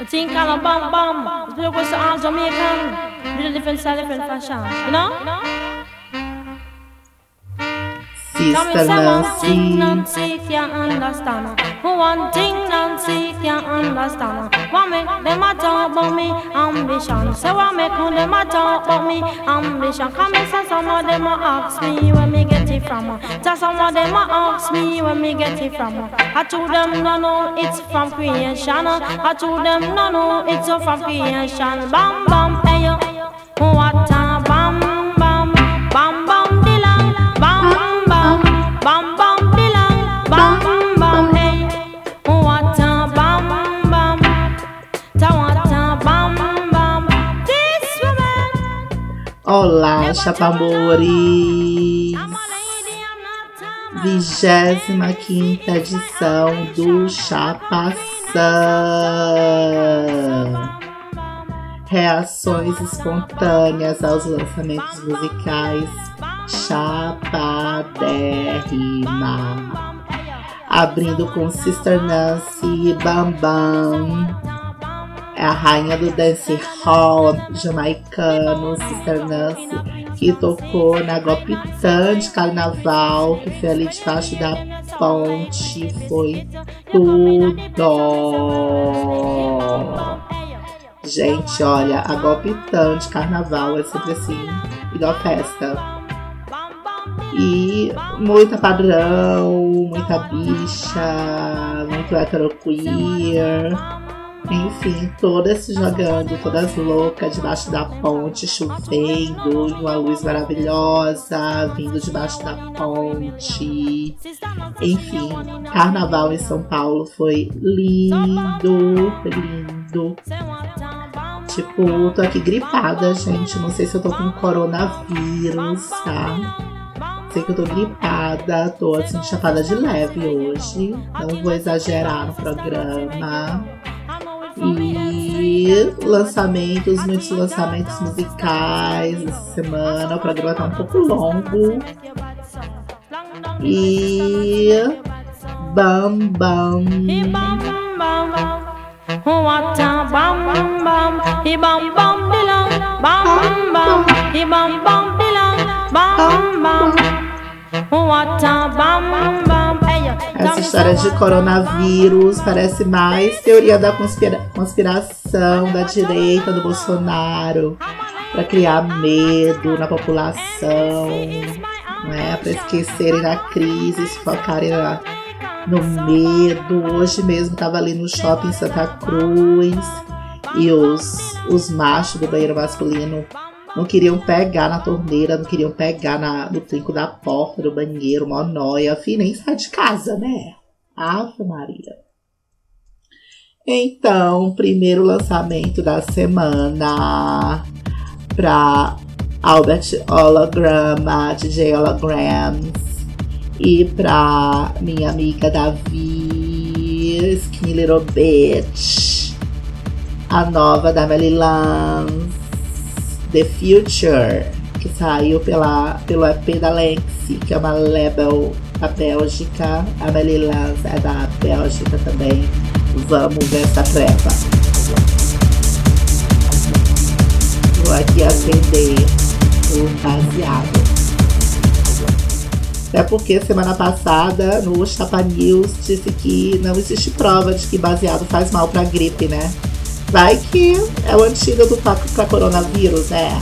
A thing called a bam bam. It's because all Jamaican. Little different style, different fashion. You know? Sister Nancy. Nancy can't understand. One thing Nancy can't understand. What make them a talk about me ambition? Say what make them a talk about me ambition? Come and say some of them a ask me where me get it from. Just some of them a ask me where me get it from. I told them no no it's from creation. I told them no no it's from creation. Bam bam hey yo, what a bam bam bam bam dilang bam bam bam bam dilang bam bam hey. What a bam bam, ta what a bam bam. This woman, Olá, Chapamores! 25 quinta edição do Chapação. Reações espontâneas aos lançamentos musicais Chapadérrima. Abrindo com Sister Nancy e Bambam é a rainha do dance hall jamaicano, Sister Nancy, que tocou na Gopitã de Carnaval, que foi ali debaixo da ponte. Foi tudo! Gente, olha, a Gopitã de Carnaval é sempre assim, igual festa. E muita padrão, muita bicha, muito hétero queer. Enfim, todas se jogando, todas loucas debaixo da ponte, chovendo, e uma luz maravilhosa vindo debaixo da ponte. Enfim, carnaval em São Paulo foi lindo, lindo. Tipo, tô aqui gripada, gente. Não sei se eu tô com coronavírus, tá? Sei que eu tô gripada, tô assim, chapada de leve hoje. Não vou exagerar no programa. E lançamentos, muitos lançamentos musicais essa semana. O programa tá um pouco longo. E. Bam Bam. He bam bam Essa história de coronavírus parece mais teoria da conspira- conspiração da direita do Bolsonaro para criar medo na população, né? Para esquecerem da crise, se focarem na- no medo. Hoje mesmo tava ali no shopping Santa Cruz e os, os machos do banheiro masculino não queriam pegar na torneira, não queriam pegar na, no trinco da porta do banheiro, mó nóia. Fih, nem sai de casa, né? Ave Maria. Então, primeiro lançamento da semana pra Albert Holograma, DJ Holograms e pra minha amiga Davi, Skinny Little Bitch, a nova da Melly Lance, The Future, que saiu pela, pelo EP da Lexi, que é uma label da Bélgica. A Melly Lance é da Bélgica também. Vamos ver essa treva. Vou aqui acender o baseado. Até porque semana passada no Chapa News disse que não existe prova de que baseado faz mal pra gripe, né? Vai que é o antídoto pra coronavírus, né?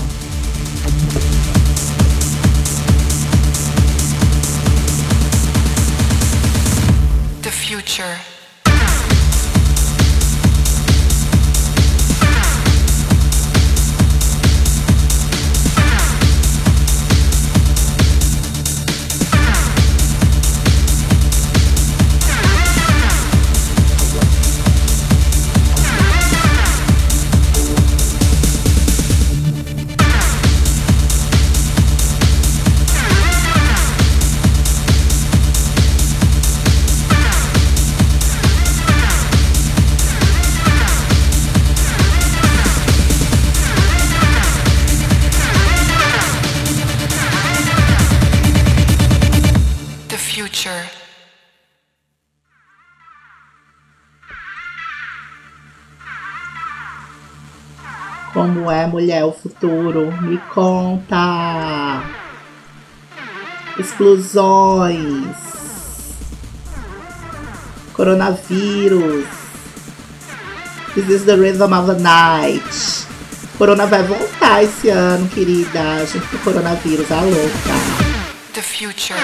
Mulher, o futuro? Me conta! Explosões. Coronavírus. This is the rhythm of the night. Corona vai voltar esse ano, querida. Junto com o coronavírus, a louca. The future.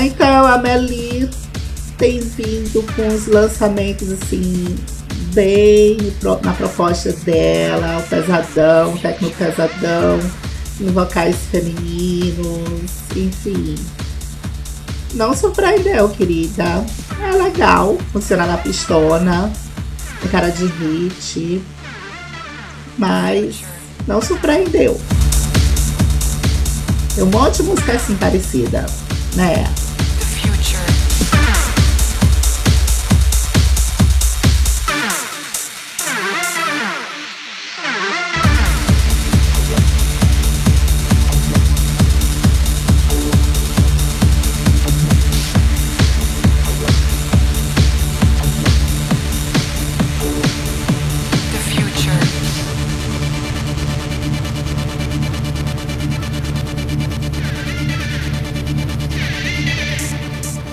Então, a Meli tem vindo com os lançamentos assim, bem na proposta dela, o pesadão, o tecno pesadão, em vocais femininos, enfim. Não surpreendeu, querida. É legal, funciona na pistona, tem cara de hit, mas não surpreendeu. Tem um monte de música assim parecida, né?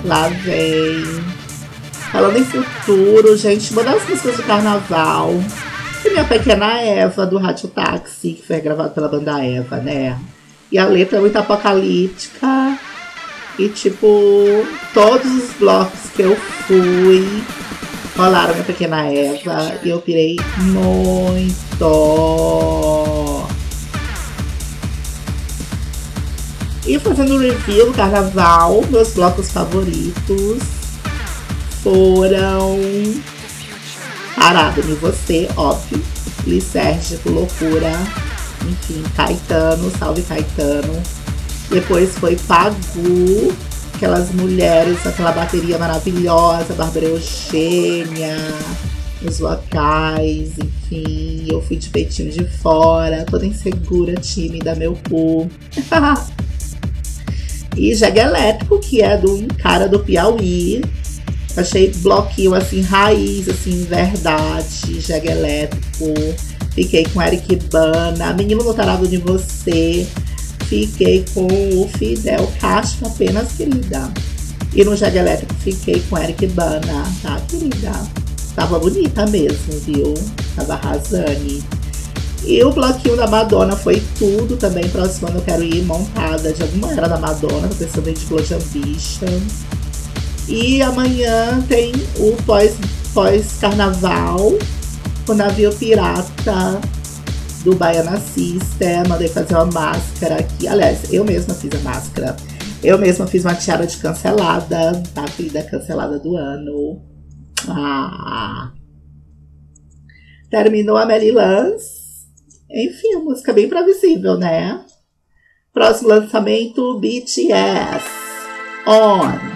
Lá vem. Falando em futuro, gente, uma das músicas do carnaval. E minha pequena Eva, do Rádio Táxi, que foi gravada pela banda Eva, né? E a letra é muito apocalíptica. E tipo, todos os blocos que eu fui rolaram minha pequena Eva. E eu pirei muito. Fazendo review do carnaval, meus blocos favoritos foram Parada em Você, óbvio, Licérgico, Loucura, enfim, Caetano, Salve Caetano. Depois foi Pagu, aquelas mulheres, aquela bateria maravilhosa, Bárbara Eugênia, os vocais, enfim, eu fui de peitinho de fora, toda insegura, tímida, meu cu. E Jegue Elétrico, que é do um cara do Piauí. Achei bloquinho assim, raiz, assim, verdade. Jegue Elétrico. Fiquei com Eric Bana. Menino Notarado de Você. Fiquei com o Fidel Castro apenas, querida. E no Jegue Elétrico fiquei com Eric Bana, tá, querida? Tava bonita mesmo, viu? Tava arrasando. E o bloquinho da Madonna foi tudo também. Próximo ano eu quero ir montada de alguma era da Madonna, pensando em de. E amanhã tem o pós- pós-carnaval, o navio pirata do Baiana System. Mandei fazer uma máscara aqui. Aliás, eu mesma fiz a máscara. Eu mesma fiz uma tiara de cancelada, tá? Querida cancelada do ano. Ah! Terminou a Mary Lance. Enfim, a música bem previsível, né? Próximo lançamento, BTS. On.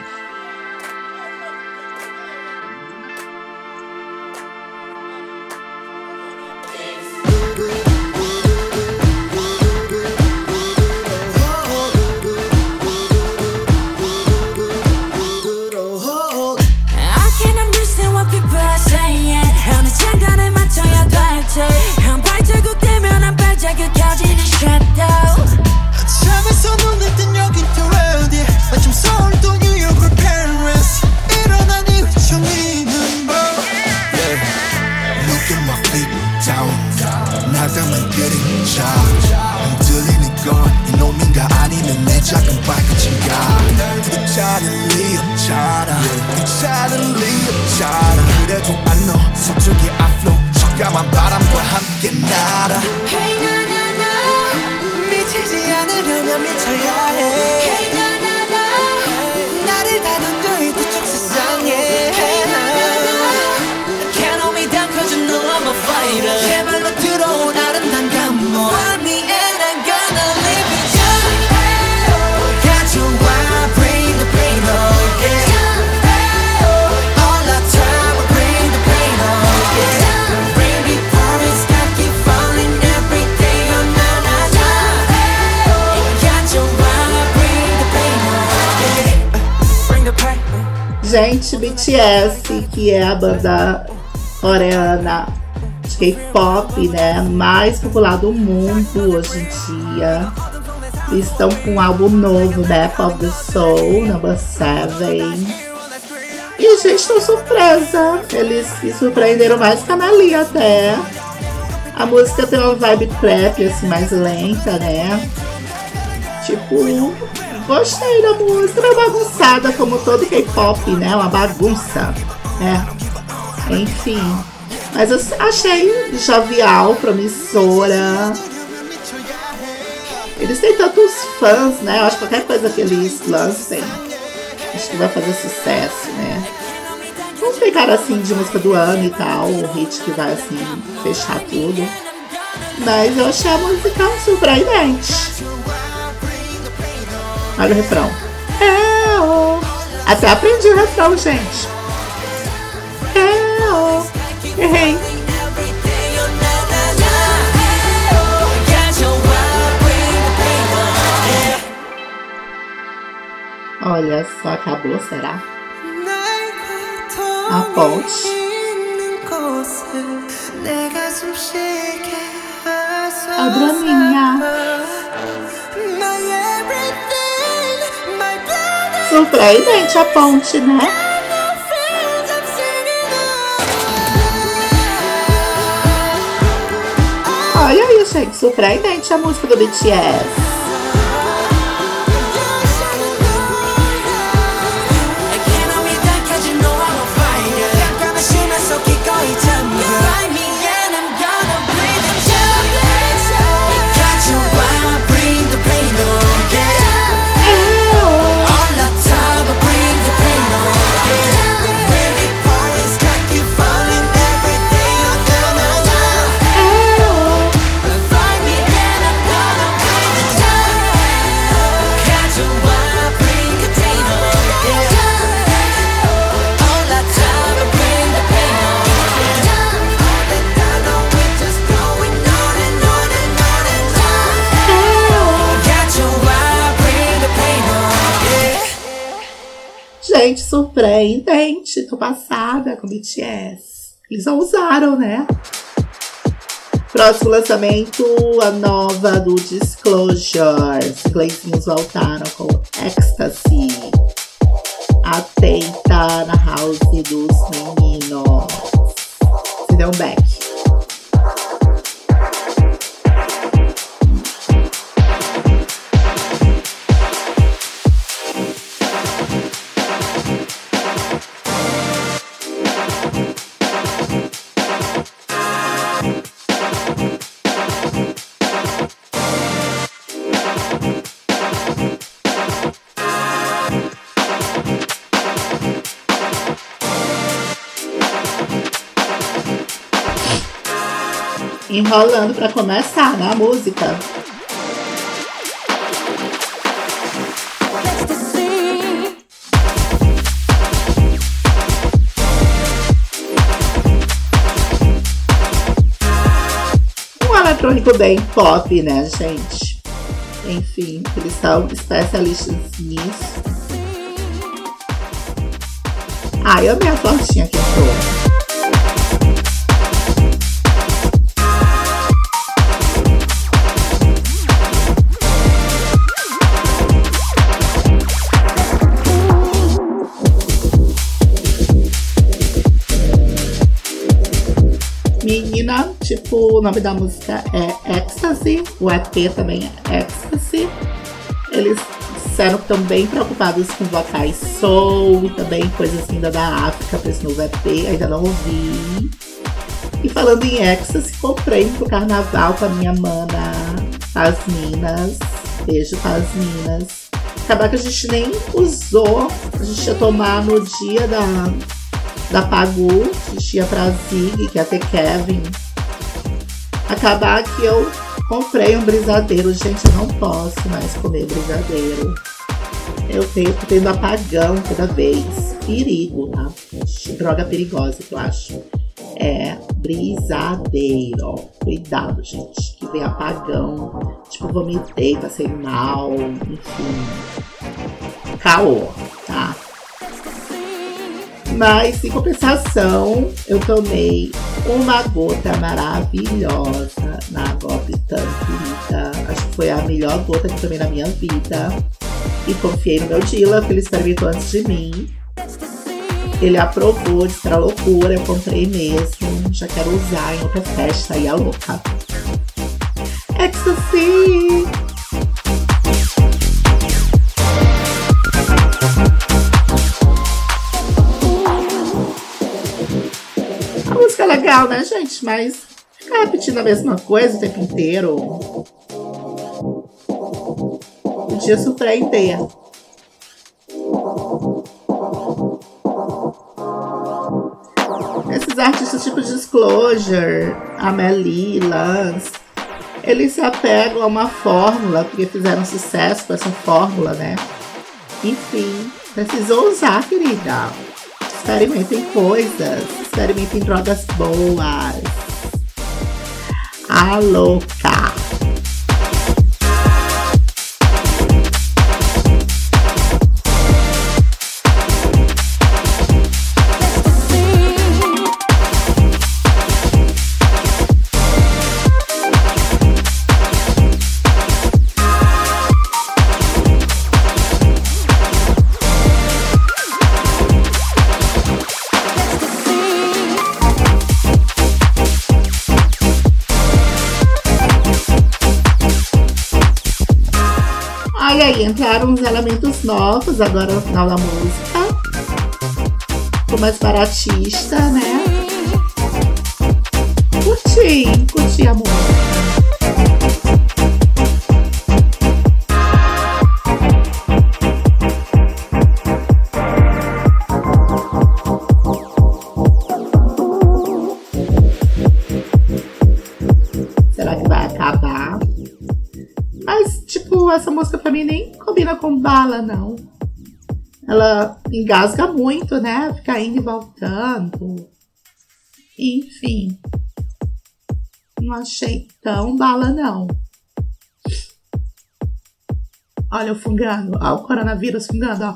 Suddenly I'm China You suddenly I'm China 그래도 안너 서쪽이 앞로 적감한 바람과 함께 날아 Hey 나나나 미치지 않으려면 미쳐야 해 Hey 나나 Gente, BTS, que é a banda coreana de K-pop, né, mais popular do mundo hoje em dia. Estão com um álbum novo, Map of the Soul, number 7. E, gente, tô surpresa. Eles se surpreenderam mais que a Mali até. A música tem uma vibe trap, assim, mais lenta, né? Tipo, gostei da música. É bagunçada, como todo K-pop, né? Uma bagunça, né? Enfim. Mas eu achei jovial, promissora. Eles têm tantos fãs, né? Eu acho que qualquer coisa que eles lancem, acho que vai fazer sucesso, né? Vamos pegar assim de música do ano e tal, o hit que vai assim fechar tudo. Mas eu achei a música surpreendente. Olha o refrão. Oh. Até aprendi o refrão, gente. Oh. Errei. Olha só, acabou, será? A ponte. A draminha. Surpreendente a ponte, né? Olha aí, gente, surpreendente a música do BTS. Gente, surpreendente. Tô passada com BTS. Eles ousaram, né? Próximo lançamento, a nova do Disclosure. Os inglesinhos voltaram com Ecstasy. Atenta na house dos meninos. Se deu um back. Enrolando para começar na música. Um eletrônico bem pop, né, gente? Enfim, eles são especialistas nisso. Ah, eu amei a que entrou. O nome da música é Ecstasy, o EP também é Ecstasy. Eles disseram que estão bem preocupados com vocais soul e também coisas vinda da África para esse novo EP, ainda não ouvi. E falando em Ecstasy, comprei pro carnaval com a minha mana Minas. Beijo Minas. Acabar que a gente nem usou, a gente ia tomar no dia da, da Pagu, a gente ia pra Zig, que ia ter Kevin acabar que eu comprei um brisadeiro. Gente, eu não posso mais comer brisadeiro. Eu tenho tendo apagão toda vez. Perigo, tá? Droga perigosa eu acho. É brisadeiro. Cuidado, gente. Que vem apagão. Tipo, vomitei, passei mal. Enfim. Caô, tá? Mas, em compensação, eu tomei uma gota maravilhosa na Gota Tranquilita. Acho que foi a melhor gota que tomei na minha vida. E confiei no meu Dila, que ele experimentou antes de mim. Ele aprovou, disse era loucura, eu comprei mesmo. Já quero usar em outra festa aí, a louca. Ecstasy! Legal, né, gente? Mas ficar repetindo a mesma coisa o tempo inteiro. Podia surpreender. Esses artistas tipo Disclosure, Amelie, Lance, eles se apegam a uma fórmula, porque fizeram sucesso com essa fórmula, né? Enfim, precisou usar, querida. Experimentem coisas, experimentem drogas boas. A louca. Entraram uns elementos novos agora no final da música. Ficou mais baratista, né? Curti, curti a música. Tipo, essa música pra mim nem com bala, não. Ela engasga muito, né? Fica indo e voltando. Enfim. Não achei tão bala, não. Olha o fungando. Ó, o coronavírus fungando, ó.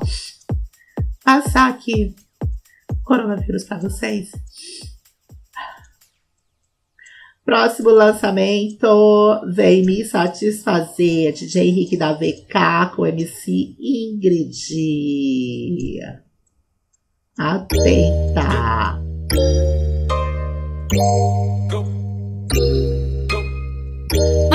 Passar aqui. Coronavírus pra vocês. Próximo lançamento vem me satisfazer. DJ Henrique da VK com MC Ingrid. Atenta.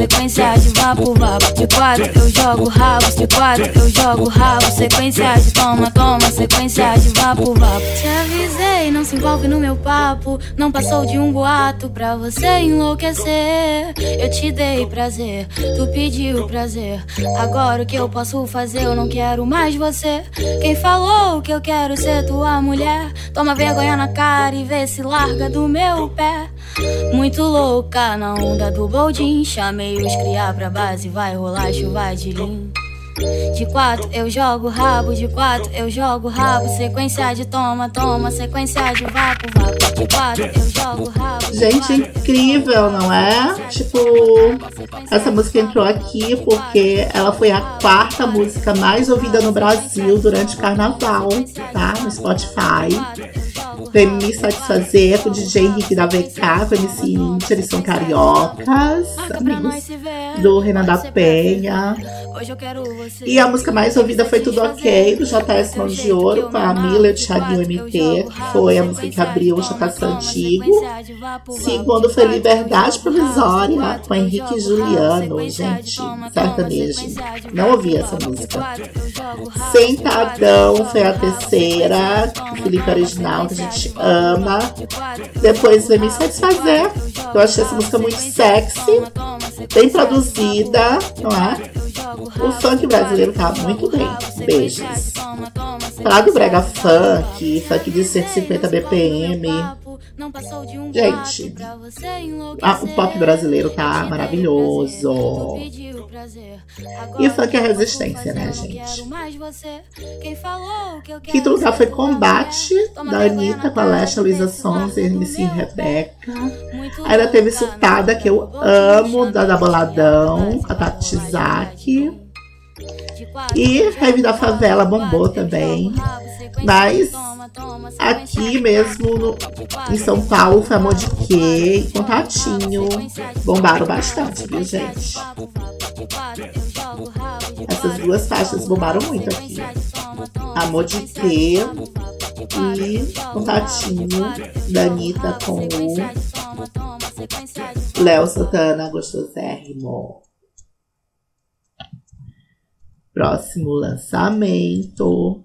sequência de vapo, vapo. De quatro eu jogo rabos, de quatro eu jogo rabo. Sequência de toma, toma, sequência de vapo, vapo. Te avisei, não se envolve no meu papo. Não passou de um boato pra você enlouquecer. Eu te dei prazer, tu pediu prazer. Agora o que eu posso fazer? Eu não quero mais você. Quem falou que eu quero ser tua mulher? Toma vergonha na cara e vê se larga do meu pé. Muito louca na onda do boldin. Chamei os criar pra base, vai rolar chuva de lim. De quatro eu jogo rabo, de quatro eu jogo rabo. Sequência de toma, toma, sequência de vapo, vapo. De quatro eu jogo rabo. Gente, incrível, não é? Tipo, essa música entrou aqui porque ela foi a quarta música mais ouvida no Brasil durante o carnaval, tá? No Spotify. Vem me satisfazer com o DJ Henrique da VK, MC Inter, eles são cariocas, amigos do Renan da Penha. E a música mais ouvida foi Tudo Ok, do JS Mãos de Ouro, com a Mila e o Thiaguinho MT, que foi a música que abriu o JS Antigo. Segundo foi Liberdade Provisória, com Henrique e Juliano, gente, sertanejo. Não ouvi essa música. Sentadão foi a terceira, Felipe Original, que a gente ama. Depois veio Me Satisfazer, que eu achei essa música muito sexy, bem produzida, não é? O funk brasileiro tá muito bem. Beijos. falar do brega funk, funk de 150 BPM. Gente, a- o pop brasileiro tá maravilhoso. E o funk é resistência, né, gente? Quinto lugar foi Combate, da Anitta com a Lesha, Luísa Sons e MC Rebeca. Ainda teve Surtada, que eu amo, da, da Boladão, com a Tati Zaki. E Rave da Favela bombou também. Mas aqui mesmo no- em São Paulo foi Amor de Quê e Contatinho. Bombaram bastante, viu, gente? Essas duas faixas bombaram muito aqui. Amor de Quê e Contatinho da Anitta com o Léo Santana, gostosérrimo. Próximo lançamento.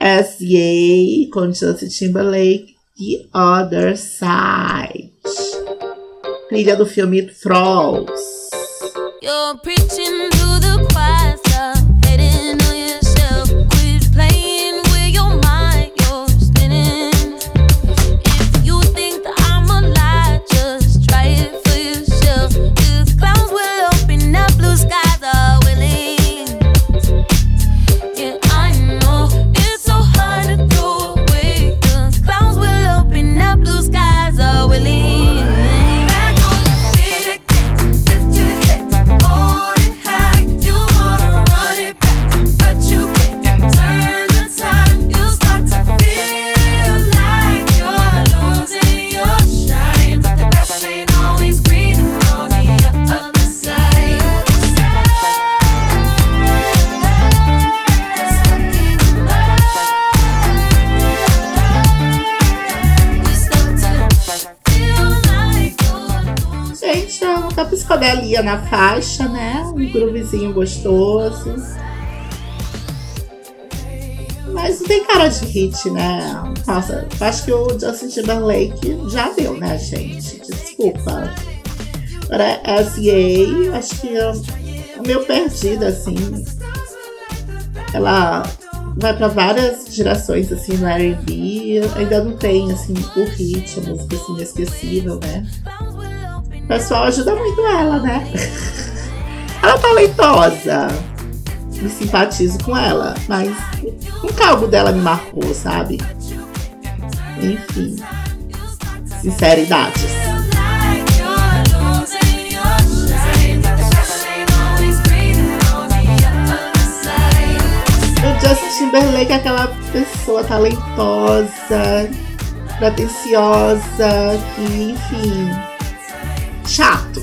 S.A. com Justin Timberlake The Other Side. Trilha do filme Trolls. You're preaching Uma psicodelia na faixa, né? Um groovezinho gostoso. Mas não tem cara de hit, né? Nossa, acho que o Justin Timberlake já deu, né, gente? Desculpa. Agora, S.A., acho que é meio perdida, assim. Ela vai pra várias gerações, assim, no R&B. Ainda não tem, assim, o hit, a música, assim, inesquecível, né? Pessoal ajuda muito ela, né? ela é talentosa. Me simpatizo com ela, mas nunca algo dela me marcou, sabe? Enfim. Sinceridades. O Justin Timberlake é aquela pessoa talentosa, pretensiosa, que, enfim, chato.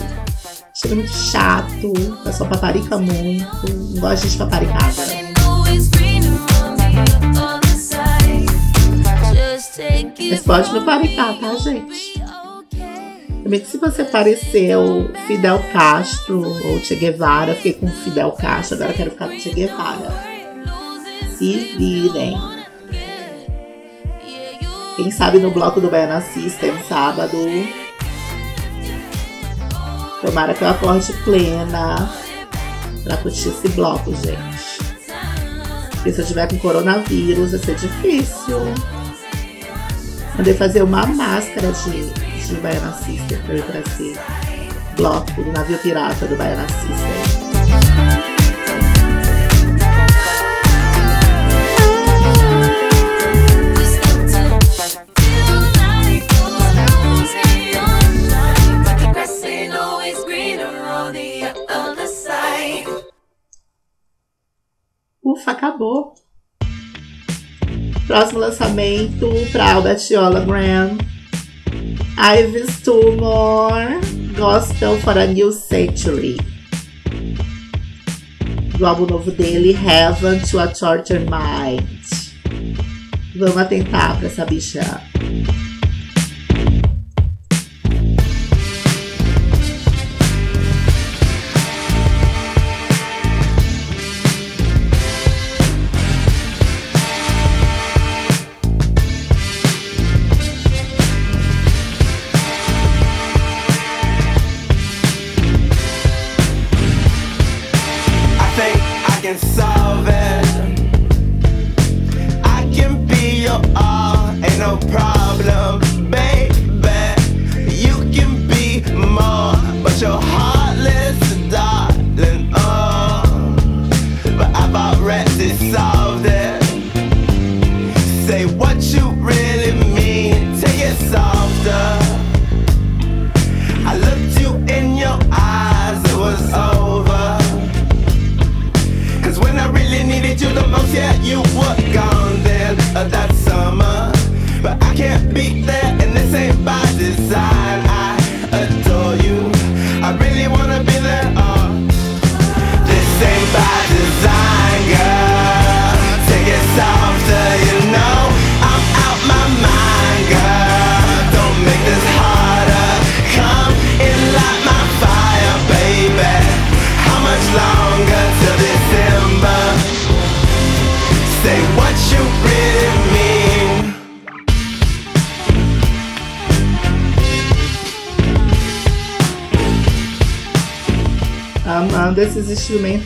Ele muito chato, o pessoal paparica muito, não gosta de paparicada. Mas pode paparicar, tá, gente? Também que se você parecer o Fidel Castro ou Che Guevara, fiquei com o Fidel Castro, agora quero ficar com Che Guevara. Se virem. Quem sabe no bloco do Baiana System, sábado. Tomara que eu acorde plena pra curtir esse bloco, gente. Porque se eu tiver com coronavírus, vai ser difícil. Mandei fazer uma máscara de, de Baiana System pra eu ir pra esse bloco do navio pirata do Baiana System. Acabou. Próximo lançamento para Albert Hologram. Ives Tumor Gospel for a New Century. Do álbum novo dele, Heaven to a Tortured Mind. Vamos atentar pra essa bicha. I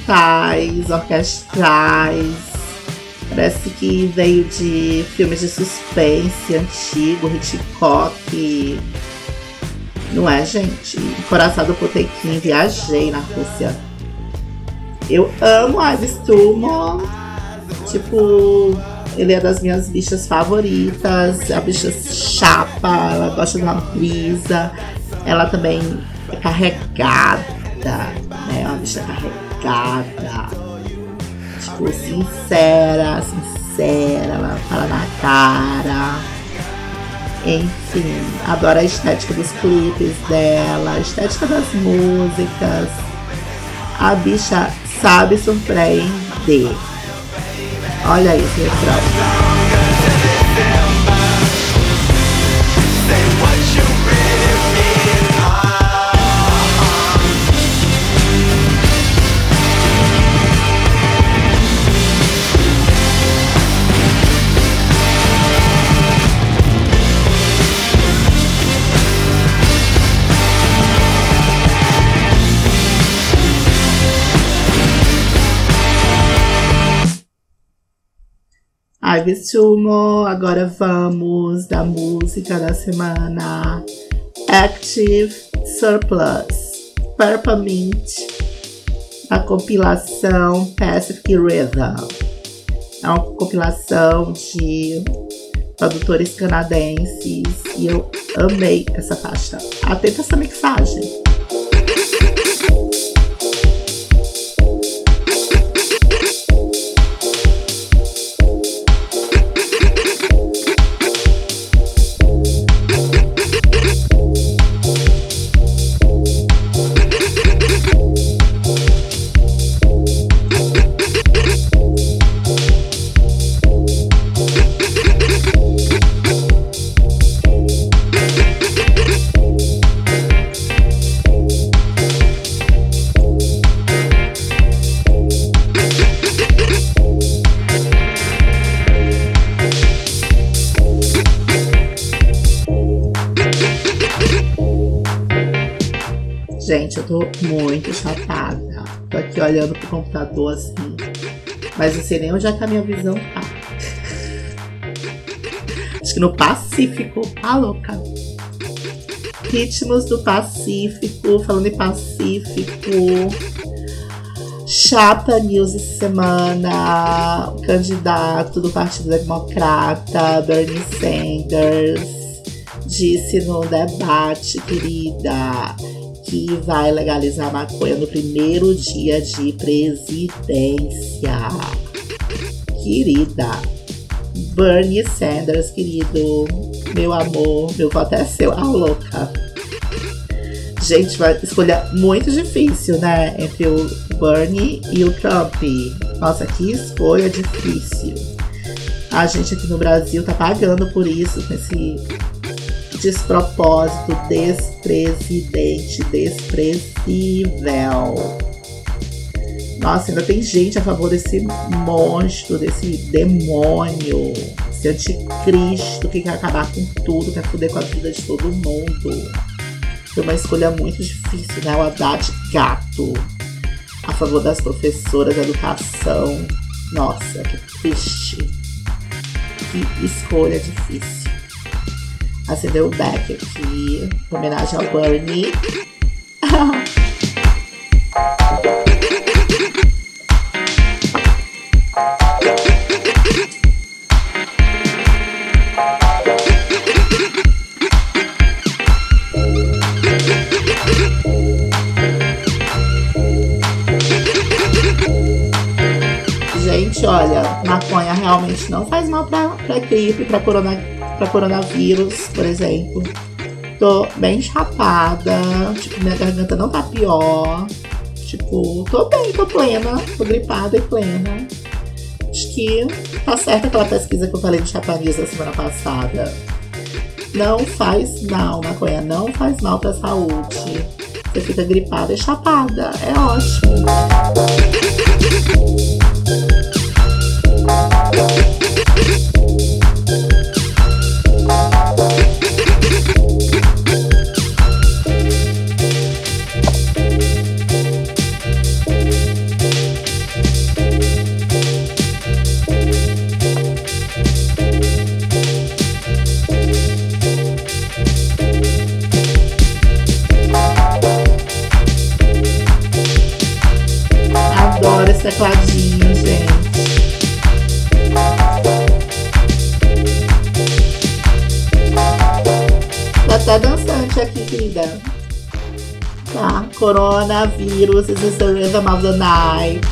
instrumentais, orquestrais. Parece que veio de filmes de suspense antigo, Hitchcock. Não é, gente? Coraçado Potequim, viajei na Rússia. Eu amo Ives Turmo. Tipo, ele é das minhas bichas favoritas. A bicha chapa, ela gosta de uma brisa. Ela também é carregada, né? É uma bicha carregada. Tipo, sincera, sincera, ela fala na cara. Enfim, adoro a estética dos clipes dela, a estética das músicas. A bicha sabe surpreender. Olha esse refrão. Sumo, agora vamos da música da semana Active Surplus Peppermint, a compilação Pacific Rhythm. É uma compilação de produtores canadenses e eu amei essa faixa. Atenta essa mixagem. Computador assim. Mas não sei nem onde é que a minha visão tá. Acho que no Pacífico. Tá louca. Ritmos do Pacífico. Falando em Pacífico. Chapa News essa semana. O candidato do Partido Democrata, Bernie Sanders, disse no debate, querida, que vai legalizar a maconha no primeiro dia de presidência. Querida, Bernie Sanders, querido, meu amor, meu voto é seu, a louca. Gente, vai escolha muito difícil, né? Entre o Bernie e o Trump. Nossa, que escolha difícil. A gente aqui no Brasil tá pagando por isso, com esse despropósito, despresidente, desprezível. Nossa, ainda tem gente a favor desse monstro, desse demônio, esse anticristo que quer acabar com tudo, quer foder com a vida de todo mundo. Foi uma escolha muito difícil, né? O Haddad gato. A favor das professoras da educação. Nossa, que triste. Que escolha difícil acendeu o back aqui, em homenagem ao Bernie. Gente, olha, maconha realmente não faz mal pra, pra gripe, pra coronavírus pra coronavírus, por exemplo. Tô bem chapada, tipo, minha garganta não tá pior. Tipo, tô bem, tô plena, tô gripada e plena. Acho que tá certa aquela pesquisa que eu falei de chapariz na semana passada. Não faz mal, maconha não faz mal pra saúde. Você fica gripada e chapada, é ótimo. Coronavírus is the rhythm of the night.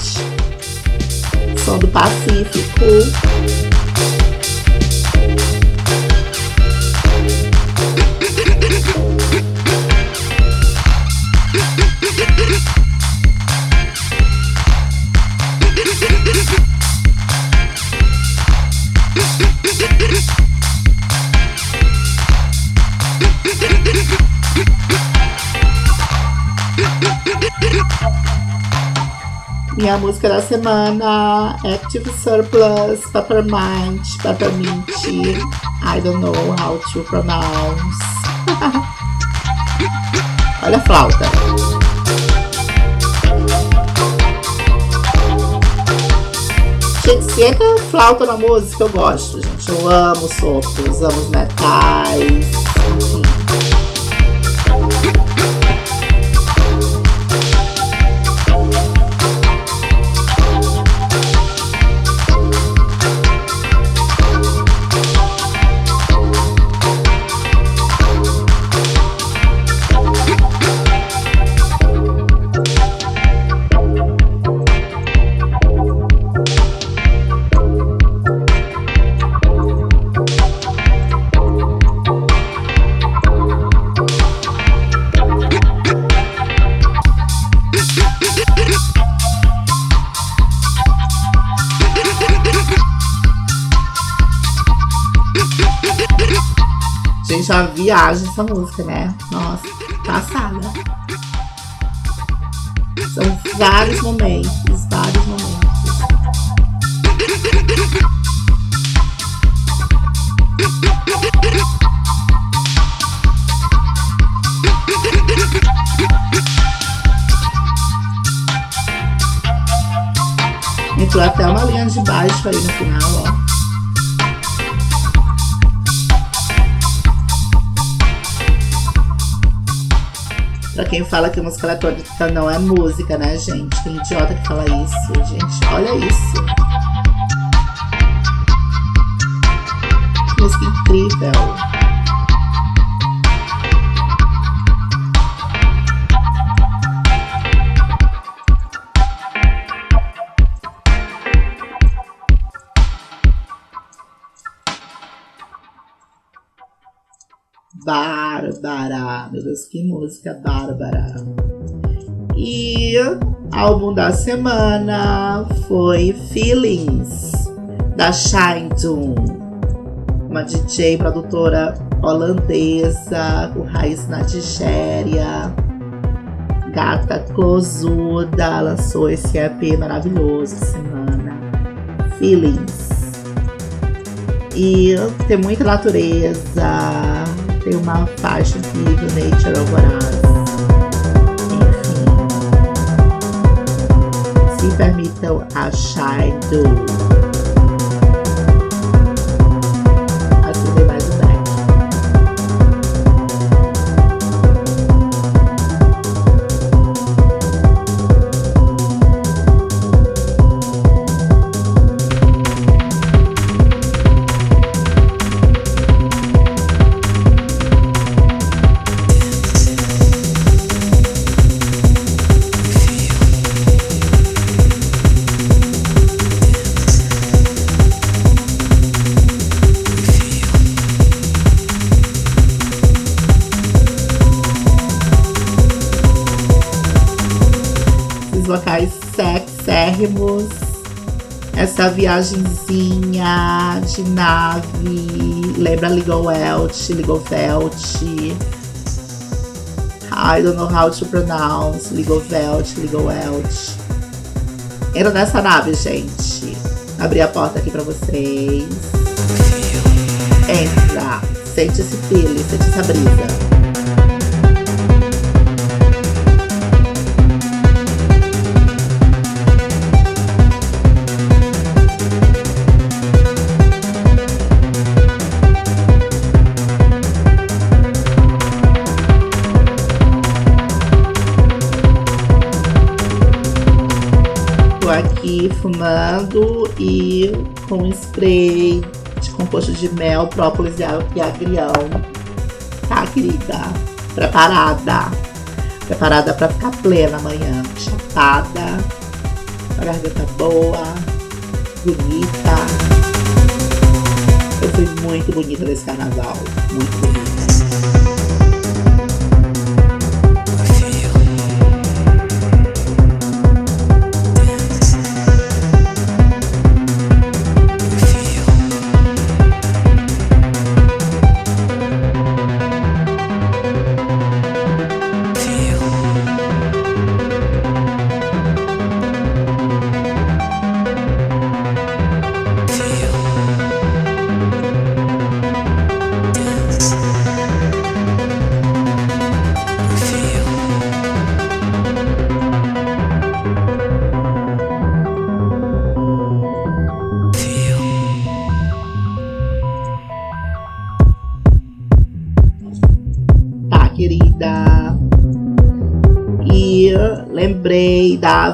Som do Pacífico. Minha música da semana, Active Surplus, Peppermint, Peppermint. I don't know how to pronounce. Olha a flauta. Gente, se entra flauta na música, eu gosto, gente. Eu amo sopros, amo metais. Viagem essa música, né? Nossa, passada. São vários momentos, vários momentos. Entrou até uma linha de baixo aí no final, ó. Pra quem fala que música eletrônica não é música, né, gente? Tem idiota que fala isso, gente. Olha isso. Música incrível. Bárbara. Meu Deus, que música bárbara. E álbum da semana foi Feelings, da Shine Doom. Uma DJ produtora holandesa com raiz na Nigéria. Gata Closuda lançou esse EP maravilhoso semana. Feelings. E tem muita natureza, tem uma faixa incrível, Nature Alvorada. Enfim, se permitam achar do. Essa viagenzinha de nave. Lembra Legal Welch, Legal Welch. I don't know how to pronounce Legal Welch, Legal Welch. Entra nessa nave, gente. Abri a porta aqui pra vocês. Entra. Sente esse feeling, sente essa brisa. Aqui fumando e com spray de composto de mel, própolis e agrião. Tá, querida? Preparada. Preparada pra ficar plena amanhã. Chapada. A garganta boa. Bonita. Eu fui muito bonita nesse carnaval. Muito bonita.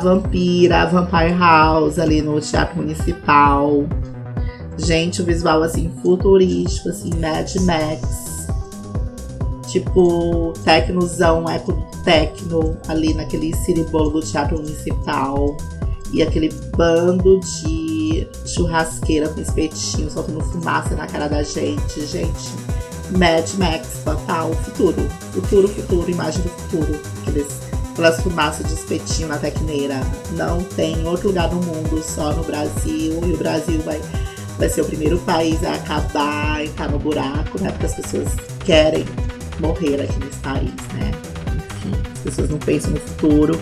Vampira, Vampire House, ali no Teatro Municipal. Gente, o visual assim, futurístico, assim, Mad Max. Tipo, tecnozão, eco tecno, ali naquele ciribolo do Teatro Municipal. E aquele bando de churrasqueira com espetinho, soltando fumaça na cara da gente. Gente, Mad Max, total, futuro. Futuro, futuro, imagem do futuro. Aqueles, aquelas fumaças de espetinho na tecneira. Não tem em outro lugar no mundo, só no Brasil. E o Brasil vai, vai ser o primeiro país a acabar estar no buraco, né? Porque as pessoas querem morrer aqui nesse país, né? As pessoas não pensam no futuro.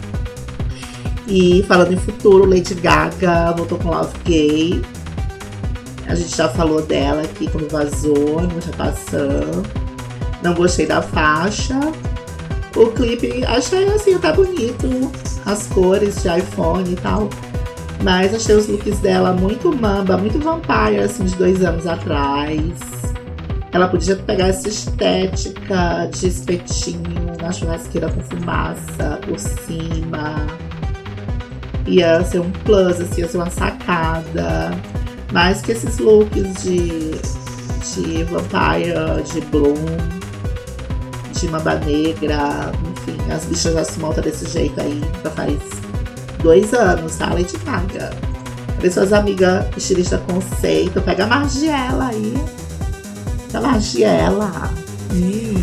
E falando em futuro, Lady Gaga voltou com Love Gay. A gente já falou dela aqui quando vazou, no Japão. Não gostei da faixa. O clipe achei assim até bonito. As cores de iPhone e tal. Mas achei os looks dela muito mamba, muito vampire, assim, de dois anos atrás. Ela podia pegar essa estética de espetinho na churrasqueira com fumaça por cima. Ia ser um plus, assim, ia ser uma sacada. Mais que esses looks de, de vampire, de bloom, de mamba negra, enfim, as bichas já se montam desse jeito aí, já faz dois anos, tá? Lady Gaga. Vê suas amigas estilista conceito, pega a Margiela aí. A Margiela. Hum.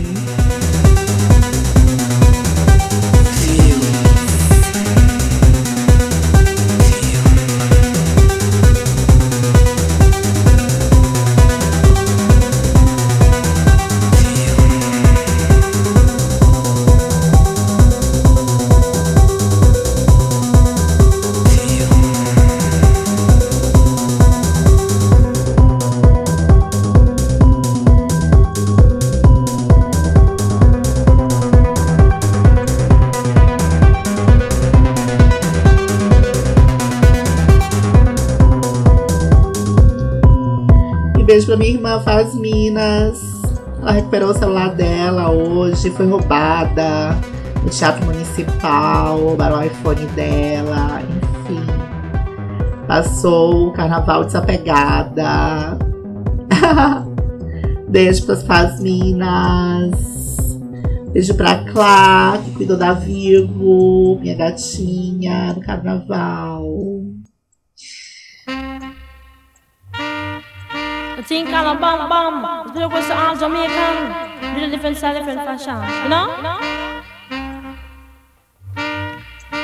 Beijo pra minha irmã Faz Minas. Ela recuperou o celular dela hoje, foi roubada no Teatro Municipal, roubaram o iPhone dela, enfim. Passou o carnaval desapegada. Beijo pras Faz Minas. Beijo pra Clá, que cuidou da Virgo, minha gatinha, no carnaval. Think on a bomb bomb. The local sound Jamaican. Little different style, different fashion. You know? You know?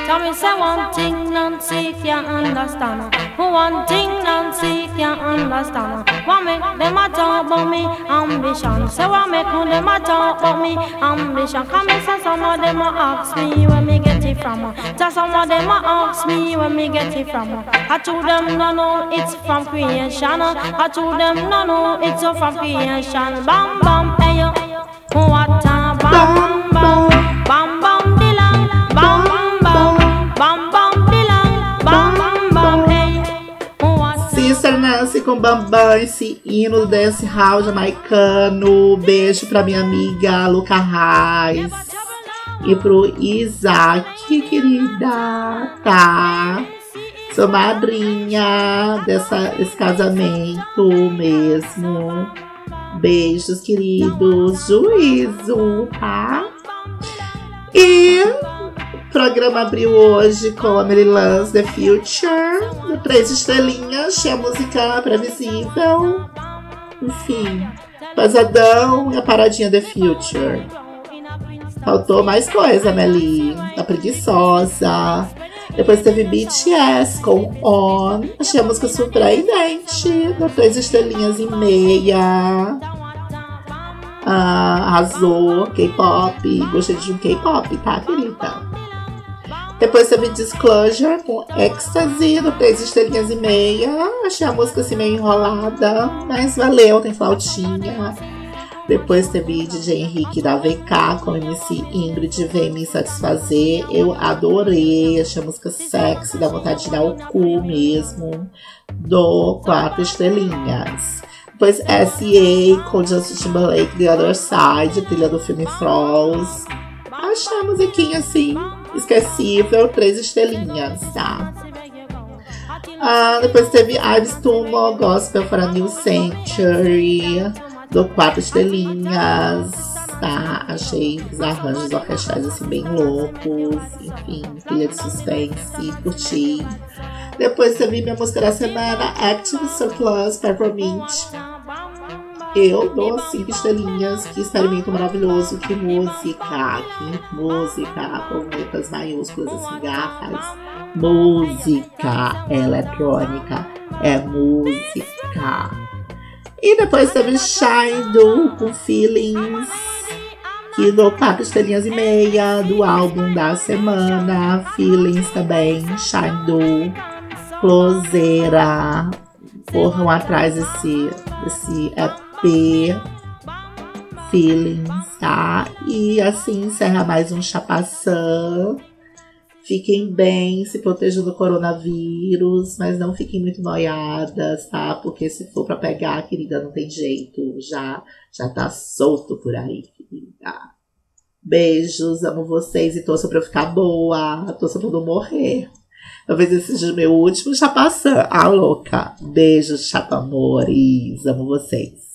Tell me say one thing Nancy can't understand. One thing Nancy can't understand. What make them a talk about me ambition? Say what make them a talk about me ambition? Come and say some of them ask me where me get it from. Just some of them ask me where me get it from. I told them no no it's from creation. I told them no no it's from creation. Bam bam hey yo, what a bam Nancy com Bambam, esse hino do dance hall jamaicano. Beijo pra minha amiga Luca Reis. E pro Isaac, querida, tá? Sou madrinha dessa, desse casamento mesmo. Beijos, queridos. Juízo, tá? E programa abriu hoje com a Mary Lance The Future, Três Estrelinhas, tinha a música previsível. Enfim, Pesadão e a paradinha The Future. Faltou mais coisa, Meli. Tá preguiçosa. Depois teve BTS com On. Achei a música surpreendente. No Três Estrelinhas e Meia. Ah, arrasou. K-pop. Gostei de um K-pop, tá, querida? Depois teve Disclosure com Ecstasy, no Três Estrelinhas e Meia. Achei a música assim meio enrolada, mas valeu, tem flautinha. Depois teve DJ Henrique da VK com MC Ingrid Vem Me Satisfazer. Eu adorei, achei a música sexy, dá vontade de dar o cu mesmo. Do Quatro Estrelinhas. Depois S.A. com Justin Timberlake, The Other Side, trilha do filme Froze. Achei a musiquinha assim, esquecível, três estrelinhas, tá? Ah, depois teve Ives Tumo, Gospel for a New Century, do quatro estrelinhas, tá? Achei os arranjos orquestrais assim bem loucos, enfim, trilha de suspense, curti. Depois teve minha música da semana, Active Surplus Peppermint. Eu dou cinco estrelinhas, que experimento maravilhoso, que música, que música, com letras maiúsculas assim, garrafas. Música eletrônica, é música. E depois teve Shine Do com Feelings, que dou quatro estrelinhas e meia do álbum da semana. Feelings também, Shine Do, Closeira. Corram atrás desse, desse EP. Feelings, tá? E assim encerra mais um Chapaçã. Fiquem bem, se protejam do coronavírus, mas não fiquem muito noiadas, tá? Porque se for pra pegar, querida, não tem jeito. Já, já tá solto por aí, querida. Beijos, amo vocês e torço pra eu ficar boa. Torço pra eu não morrer. Talvez esse seja o meu último chapaçã. Ah, louca. Beijos, chapa amores. Amo vocês.